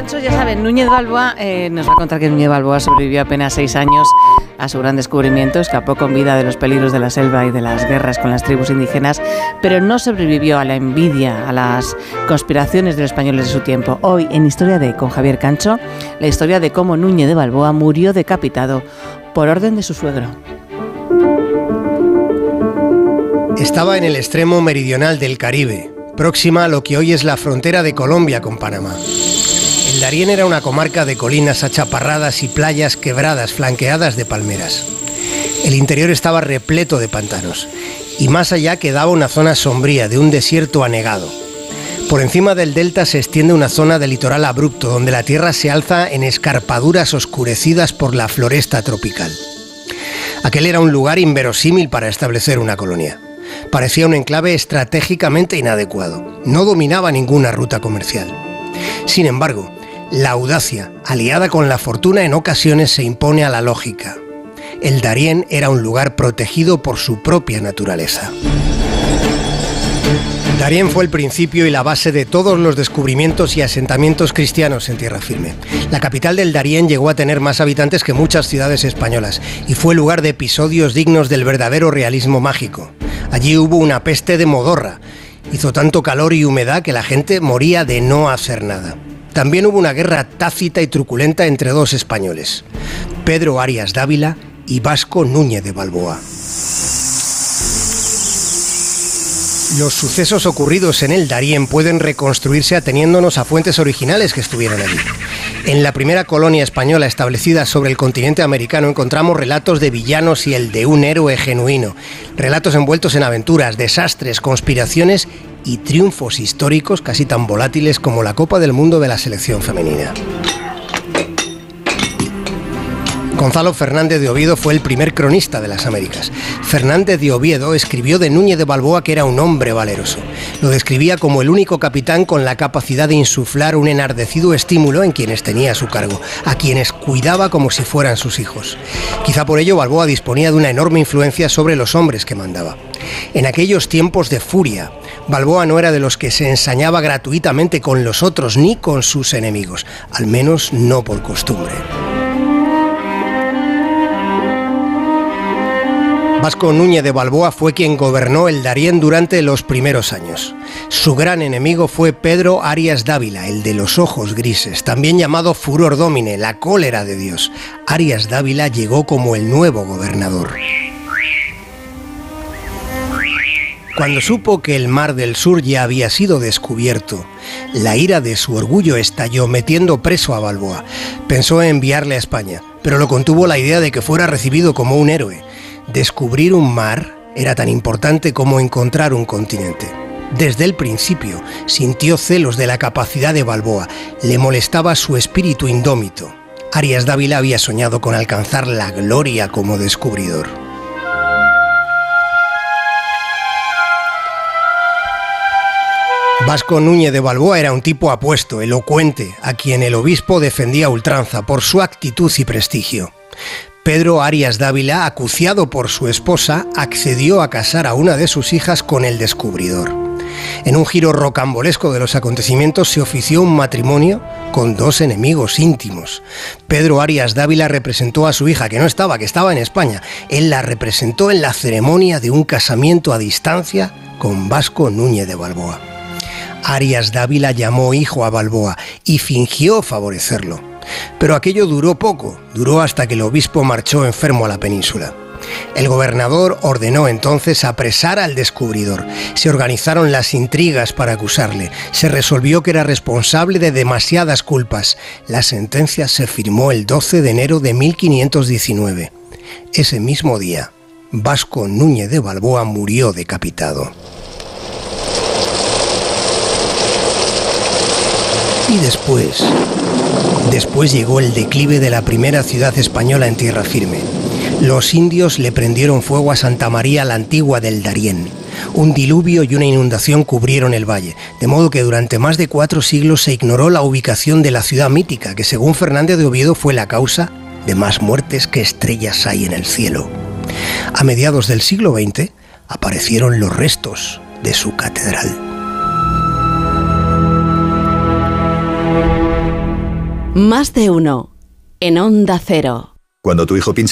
Cancho, ya saben, Núñez Balboa eh, nos va a contar que Núñez Balboa sobrevivió apenas seis años a su gran descubrimiento, escapó con vida de los peligros de la selva y de las guerras con las tribus indígenas, pero no sobrevivió a la envidia, a las conspiraciones de los españoles de su tiempo. Hoy, en Historia de con Javier Cancho, la historia de cómo Núñez de Balboa murió decapitado por orden de su suegro. Estaba en el extremo meridional del Caribe, próxima a lo que hoy es la frontera de Colombia con Panamá. El Darién era una comarca de colinas achaparradas y playas quebradas flanqueadas de palmeras. El interior estaba repleto de pantanos y más allá quedaba una zona sombría de un desierto anegado. Por encima del delta se extiende una zona de litoral abrupto donde la tierra se alza en escarpaduras oscurecidas por la floresta tropical. Aquel era un lugar inverosímil para establecer una colonia parecía un enclave estratégicamente inadecuado. No dominaba ninguna ruta comercial. Sin embargo, la audacia, aliada con la fortuna, en ocasiones se impone a la lógica. El Darién era un lugar protegido por su propia naturaleza. Darién fue el principio y la base de todos los descubrimientos y asentamientos cristianos en tierra firme. La capital del Darién llegó a tener más habitantes que muchas ciudades españolas y fue lugar de episodios dignos del verdadero realismo mágico. Allí hubo una peste de modorra. Hizo tanto calor y humedad que la gente moría de no hacer nada. También hubo una guerra tácita y truculenta entre dos españoles, Pedro Arias Dávila y Vasco Núñez de Balboa. Los sucesos ocurridos en el Darién pueden reconstruirse ateniéndonos a fuentes originales que estuvieron allí. En la primera colonia española establecida sobre el continente americano encontramos relatos de villanos y el de un héroe genuino, relatos envueltos en aventuras, desastres, conspiraciones y triunfos históricos casi tan volátiles como la Copa del Mundo de la selección femenina. Gonzalo Fernández de Oviedo fue el primer cronista de las Américas. Fernández de Oviedo escribió de Núñez de Balboa que era un hombre valeroso. Lo describía como el único capitán con la capacidad de insuflar un enardecido estímulo en quienes tenía a su cargo, a quienes cuidaba como si fueran sus hijos. Quizá por ello Balboa disponía de una enorme influencia sobre los hombres que mandaba. En aquellos tiempos de furia, Balboa no era de los que se ensañaba gratuitamente con los otros ni con sus enemigos, al menos no por costumbre. Vasco Núñez de Balboa fue quien gobernó el Darién durante los primeros años. Su gran enemigo fue Pedro Arias Dávila, el de los ojos grises, también llamado Furor Domine, la cólera de Dios. Arias Dávila llegó como el nuevo gobernador. Cuando supo que el mar del sur ya había sido descubierto, la ira de su orgullo estalló metiendo preso a Balboa. Pensó en enviarle a España, pero lo contuvo la idea de que fuera recibido como un héroe descubrir un mar era tan importante como encontrar un continente. Desde el principio sintió celos de la capacidad de Balboa, le molestaba su espíritu indómito. Arias Dávila había soñado con alcanzar la gloria como descubridor. Vasco Núñez de Balboa era un tipo apuesto, elocuente, a quien el obispo defendía ultranza por su actitud y prestigio. Pedro Arias Dávila, acuciado por su esposa, accedió a casar a una de sus hijas con el descubridor. En un giro rocambolesco de los acontecimientos se ofició un matrimonio con dos enemigos íntimos. Pedro Arias Dávila representó a su hija, que no estaba, que estaba en España. Él la representó en la ceremonia de un casamiento a distancia con Vasco Núñez de Balboa. Arias Dávila llamó hijo a Balboa y fingió favorecerlo. Pero aquello duró poco, duró hasta que el obispo marchó enfermo a la península. El gobernador ordenó entonces apresar al descubridor. Se organizaron las intrigas para acusarle. Se resolvió que era responsable de demasiadas culpas. La sentencia se firmó el 12 de enero de 1519. Ese mismo día, Vasco Núñez de Balboa murió decapitado. Y después, después llegó el declive de la primera ciudad española en tierra firme. Los indios le prendieron fuego a Santa María la antigua del Darién. Un diluvio y una inundación cubrieron el valle, de modo que durante más de cuatro siglos se ignoró la ubicación de la ciudad mítica, que según Fernández de Oviedo fue la causa de más muertes que estrellas hay en el cielo. A mediados del siglo XX aparecieron los restos de su catedral. Más de uno. En Onda Cero. Cuando tu hijo pincha